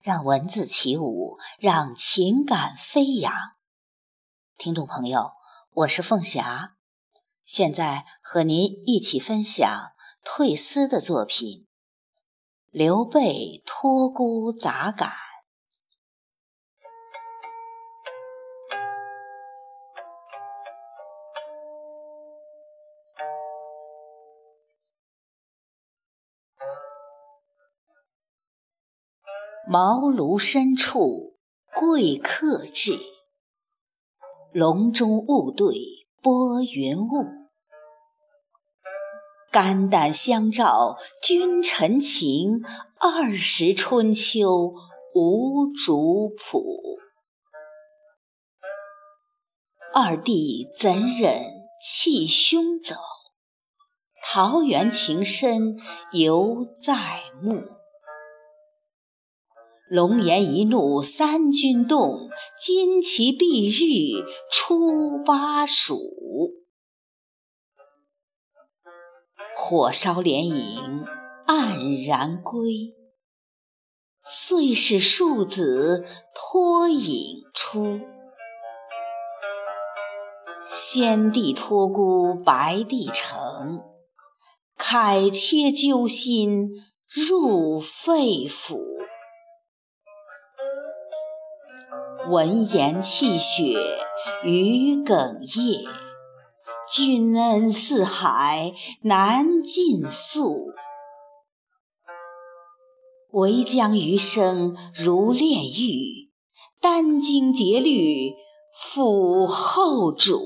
让文字起舞，让情感飞扬。听众朋友，我是凤霞，现在和您一起分享退思的作品《刘备托孤杂感》。茅庐深处贵客至，笼中雾对拨云雾。肝胆相照君臣情，二十春秋无主仆。二弟怎忍弃兄走？桃园情深犹在目。龙颜一怒三军动，旌旗蔽日出巴蜀。火烧连营黯然归，遂使庶子脱颖出。先帝托孤白帝城，慨切揪心入肺腑。闻言泣血余哽咽，君恩似海难尽诉。唯将余生如炼狱，殚精竭虑辅后主。